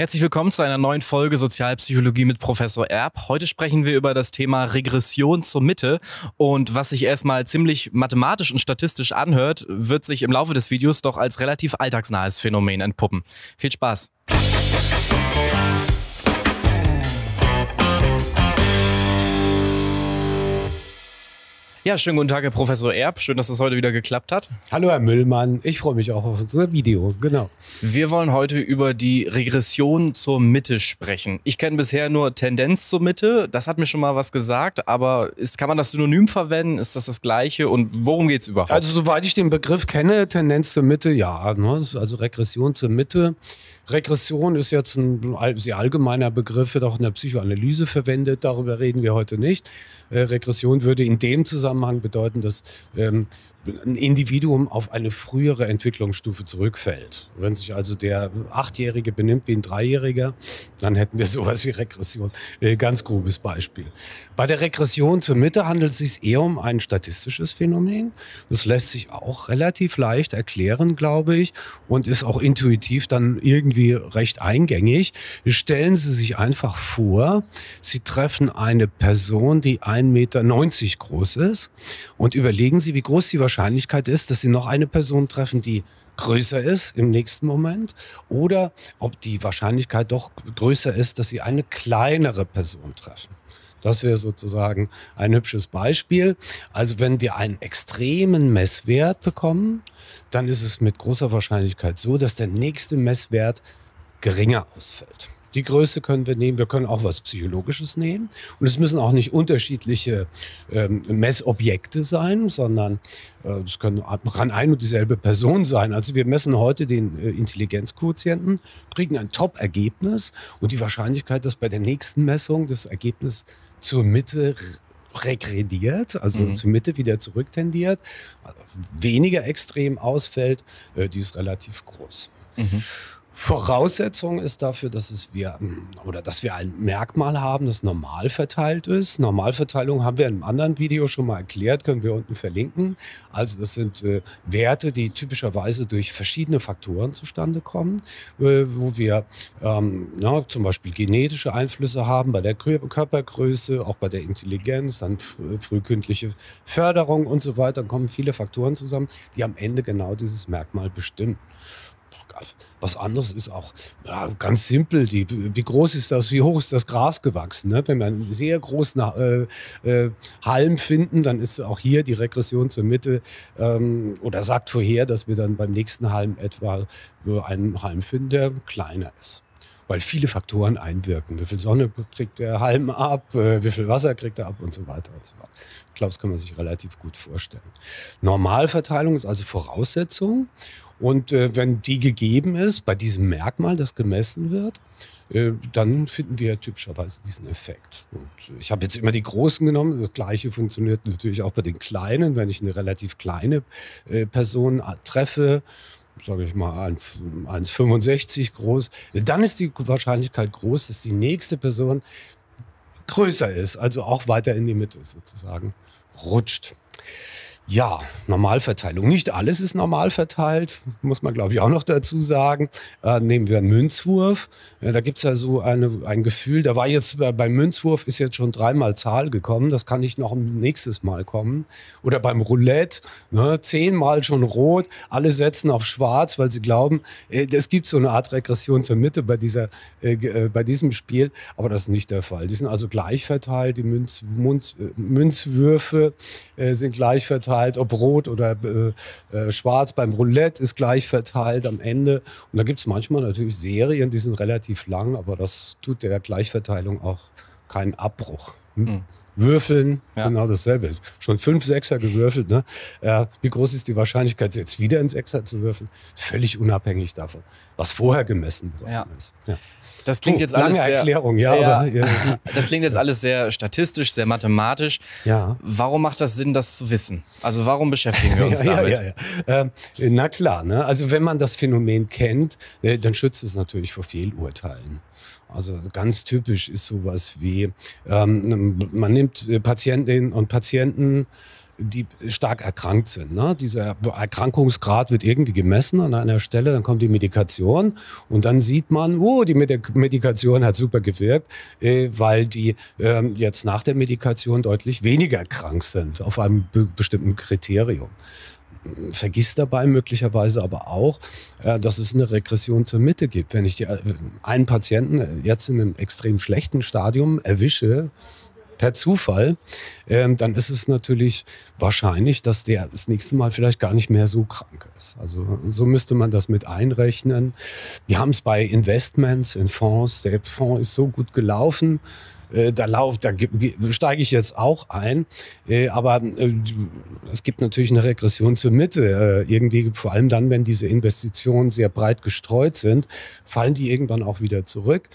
Herzlich willkommen zu einer neuen Folge Sozialpsychologie mit Professor Erb. Heute sprechen wir über das Thema Regression zur Mitte und was sich erstmal ziemlich mathematisch und statistisch anhört, wird sich im Laufe des Videos doch als relativ alltagsnahes Phänomen entpuppen. Viel Spaß! Ja, schönen guten Tag, Herr Professor Erb. Schön, dass das heute wieder geklappt hat. Hallo, Herr Müllmann. Ich freue mich auch auf unser Video. Genau. Wir wollen heute über die Regression zur Mitte sprechen. Ich kenne bisher nur Tendenz zur Mitte. Das hat mir schon mal was gesagt. Aber ist, kann man das Synonym verwenden? Ist das das Gleiche? Und worum geht es überhaupt? Also, soweit ich den Begriff kenne, Tendenz zur Mitte, ja. Ne? Also Regression zur Mitte. Regression ist jetzt ein sehr allgemeiner Begriff, wird auch in der Psychoanalyse verwendet. Darüber reden wir heute nicht. Äh, Regression würde in dem Zusammenhang bedeuten, dass ähm, ein Individuum auf eine frühere Entwicklungsstufe zurückfällt. Wenn sich also der Achtjährige benimmt wie ein Dreijähriger, dann hätten wir sowas wie Regression. Äh, ganz grobes Beispiel. Bei der Regression zur Mitte handelt es sich eher um ein statistisches Phänomen. Das lässt sich auch relativ leicht erklären, glaube ich, und ist auch intuitiv dann irgendwie recht eingängig. Stellen Sie sich einfach vor, Sie treffen eine Person, die 1,90 Meter groß ist und überlegen Sie, wie groß die Wahrscheinlichkeit ist, dass Sie noch eine Person treffen, die größer ist im nächsten Moment oder ob die Wahrscheinlichkeit doch größer ist, dass Sie eine kleinere Person treffen. Das wäre sozusagen ein hübsches Beispiel. Also wenn wir einen extremen Messwert bekommen, dann ist es mit großer Wahrscheinlichkeit so, dass der nächste Messwert geringer ausfällt. Die Größe können wir nehmen. Wir können auch was Psychologisches nehmen. Und es müssen auch nicht unterschiedliche ähm, Messobjekte sein, sondern äh, das können, kann ein und dieselbe Person sein. Also wir messen heute den äh, Intelligenzquotienten, kriegen ein Top-Ergebnis und die Wahrscheinlichkeit, dass bei der nächsten Messung das Ergebnis zur Mitte regrediert, also mhm. zur Mitte wieder zurücktendiert, also weniger extrem ausfällt, äh, die ist relativ groß. Mhm. Voraussetzung ist dafür, dass es wir hm, oder dass wir ein Merkmal haben, das normal verteilt ist. Normalverteilung haben wir in einem anderen Video schon mal erklärt, können wir unten verlinken. Also das sind äh, Werte, die typischerweise durch verschiedene Faktoren zustande kommen, äh, wo wir ähm, na, zum Beispiel genetische Einflüsse haben bei der Körpergröße, auch bei der Intelligenz, dann fr frühkindliche Förderung und so weiter. Dann kommen viele Faktoren zusammen, die am Ende genau dieses Merkmal bestimmen. Was anderes ist auch ja, ganz simpel. Die, wie groß ist das, wie hoch ist das Gras gewachsen? Ne? Wenn wir einen sehr großen äh, äh, Halm finden, dann ist auch hier die Regression zur Mitte ähm, oder sagt vorher, dass wir dann beim nächsten Halm etwa einen Halm finden, der kleiner ist weil viele Faktoren einwirken. Wie viel Sonne kriegt der Halm ab, äh, wie viel Wasser kriegt er ab und so weiter und so weiter. Ich glaube, das kann man sich relativ gut vorstellen. Normalverteilung ist also Voraussetzung. Und äh, wenn die gegeben ist, bei diesem Merkmal, das gemessen wird, äh, dann finden wir typischerweise diesen Effekt. Und ich habe jetzt immer die Großen genommen. Das Gleiche funktioniert natürlich auch bei den Kleinen. Wenn ich eine relativ kleine äh, Person treffe, sage ich mal 1,65 groß, dann ist die Wahrscheinlichkeit groß, dass die nächste Person größer ist, also auch weiter in die Mitte sozusagen rutscht. Ja, Normalverteilung. Nicht alles ist normal verteilt, muss man glaube ich auch noch dazu sagen. Äh, nehmen wir einen Münzwurf. Ja, da gibt's ja so eine, ein Gefühl, da war jetzt beim Münzwurf ist jetzt schon dreimal Zahl gekommen, das kann nicht noch ein nächstes Mal kommen. Oder beim Roulette, ne, zehnmal schon rot, alle setzen auf schwarz, weil sie glauben, äh, es gibt so eine Art Regression zur Mitte bei, dieser, äh, äh, bei diesem Spiel, aber das ist nicht der Fall. Die sind also gleich verteilt, die Münz, Münz, äh, Münzwürfe äh, sind gleich verteilt verteilt, ob rot oder äh, äh, schwarz. Beim Roulette ist gleich verteilt am Ende. Und da gibt es manchmal natürlich Serien, die sind relativ lang, aber das tut der Gleichverteilung auch keinen Abbruch. Hm? Mhm. Würfeln, ja. genau dasselbe. Schon fünf Sechser gewürfelt. Ne? Äh, wie groß ist die Wahrscheinlichkeit, jetzt wieder einen Sechser zu würfeln? Völlig unabhängig davon, was vorher gemessen worden ja. ist. Ja. Das klingt oh, jetzt alles lange sehr, Erklärung, ja, ja, aber, ja. Das klingt jetzt alles sehr statistisch, sehr mathematisch. Ja. Warum macht das Sinn, das zu wissen? Also warum beschäftigen wir uns ja, damit? Ja, ja, ähm, na klar, ne? also wenn man das Phänomen kennt, äh, dann schützt es natürlich vor Fehlurteilen. Also ganz typisch ist sowas wie, ähm, man nimmt Patientinnen und Patienten die stark erkrankt sind. Ne? Dieser Erkrankungsgrad wird irgendwie gemessen an einer Stelle, dann kommt die Medikation und dann sieht man, oh, die Medikation hat super gewirkt, äh, weil die äh, jetzt nach der Medikation deutlich weniger krank sind auf einem be bestimmten Kriterium vergisst dabei möglicherweise aber auch, äh, dass es eine Regression zur Mitte gibt. Wenn ich die, äh, einen Patienten jetzt in einem extrem schlechten Stadium erwische, per Zufall, ähm, dann ist es natürlich wahrscheinlich, dass der das nächste Mal vielleicht gar nicht mehr so krank ist. Also so müsste man das mit einrechnen. Wir haben es bei Investments in Fonds. Der Fonds ist so gut gelaufen. Äh, da lauf, da steige ich jetzt auch ein. Äh, aber äh, es gibt natürlich eine Regression zur Mitte. Irgendwie, vor allem dann, wenn diese Investitionen sehr breit gestreut sind, fallen die irgendwann auch wieder zurück.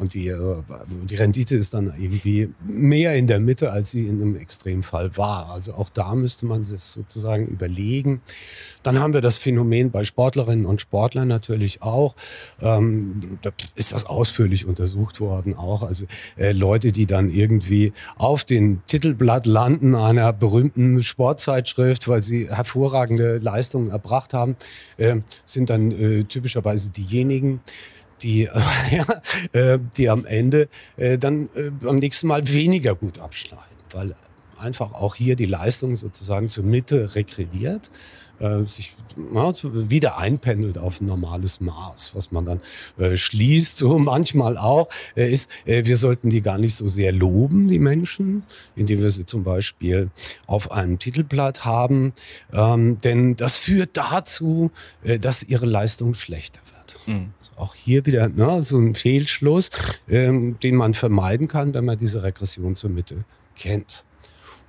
Und die, äh, die Rendite ist dann irgendwie mehr in der Mitte, als sie in einem Extremfall war. Also auch da müsste man sich sozusagen überlegen. Dann haben wir das Phänomen bei Sportlerinnen und Sportlern natürlich auch. Ähm, da ist das ausführlich untersucht worden auch. Also äh, Leute, die dann irgendwie auf den Titelblatt landen einer berühmten Sportzeitschrift, weil sie hervorragende Leistungen erbracht haben, äh, sind dann äh, typischerweise diejenigen, die, äh, die am Ende äh, dann äh, am nächsten Mal weniger gut abschneiden, weil einfach auch hier die Leistung sozusagen zur Mitte regrediert äh, sich ja, wieder einpendelt auf ein normales Maß, was man dann äh, schließt, so manchmal auch, äh, ist, äh, wir sollten die gar nicht so sehr loben, die Menschen, indem wir sie zum Beispiel auf einem Titelblatt haben, ähm, denn das führt dazu, äh, dass ihre Leistung schlechter wird. Mhm. Also auch hier wieder ne, so ein Fehlschluss, ähm, den man vermeiden kann, wenn man diese Regression zur Mitte kennt.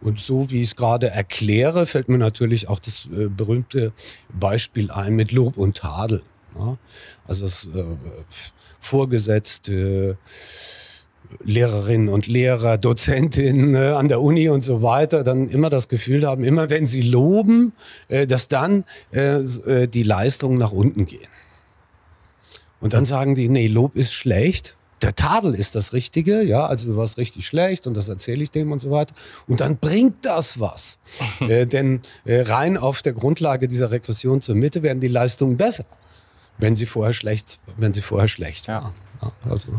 Und so wie ich es gerade erkläre, fällt mir natürlich auch das äh, berühmte Beispiel ein mit Lob und Tadel. Ja? Also das äh, vorgesetzte Lehrerinnen und Lehrer, Dozentinnen äh, an der Uni und so weiter dann immer das Gefühl haben, immer wenn sie loben, äh, dass dann äh, äh die Leistungen nach unten gehen. Und dann sagen die, nee, Lob ist schlecht. Der Tadel ist das Richtige, ja, also du warst richtig schlecht und das erzähle ich dem und so weiter. Und dann bringt das was. äh, denn äh, rein auf der Grundlage dieser Regression zur Mitte werden die Leistungen besser, wenn sie vorher schlecht, wenn sie vorher schlecht waren. Ja. also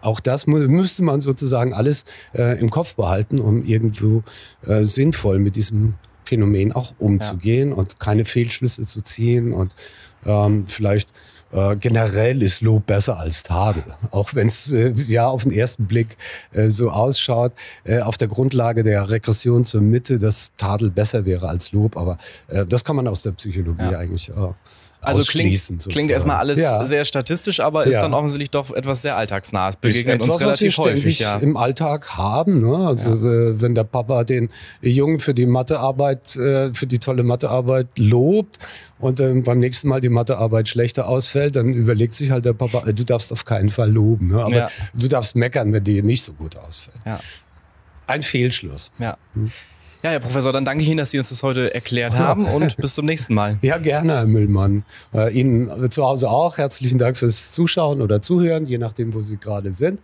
auch das müsste man sozusagen alles äh, im Kopf behalten, um irgendwo äh, sinnvoll mit diesem Phänomen auch umzugehen ja. und keine Fehlschlüsse zu ziehen und ähm, vielleicht äh, generell ist Lob besser als Tadel. Auch wenn es äh, ja auf den ersten Blick äh, so ausschaut, äh, auf der Grundlage der Regression zur Mitte, dass Tadel besser wäre als Lob. Aber äh, das kann man aus der Psychologie ja. eigentlich auch. Also klingt, klingt erstmal alles ja. sehr statistisch, aber ist ja. dann offensichtlich doch etwas sehr alltagsnahes. Begegnet etwas, uns relativ häufig. Ja. im Alltag haben. Ne? Also äh, wenn der Papa den Jungen für die Mathearbeit, äh, für die tolle Mathearbeit lobt und dann beim nächsten Mal die Mathearbeit schlechter ausfällt, dann überlegt sich halt der Papa, äh, du darfst auf keinen Fall loben. Ne? Aber du darfst meckern, wenn die nicht so gut ausfällt. Ein Fehlschluss. Ja. Hm. Ja, Herr Professor, dann danke ich Ihnen, dass Sie uns das heute erklärt haben und bis zum nächsten Mal. Ja, gerne, Herr Müllmann. Äh, Ihnen zu Hause auch herzlichen Dank fürs Zuschauen oder Zuhören, je nachdem, wo Sie gerade sind.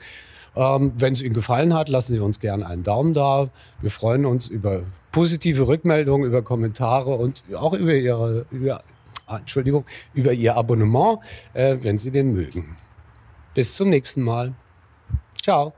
Ähm, wenn es Ihnen gefallen hat, lassen Sie uns gerne einen Daumen da. Wir freuen uns über positive Rückmeldungen, über Kommentare und auch über Ihre, über, ah, Entschuldigung, über Ihr Abonnement, äh, wenn Sie den mögen. Bis zum nächsten Mal. Ciao.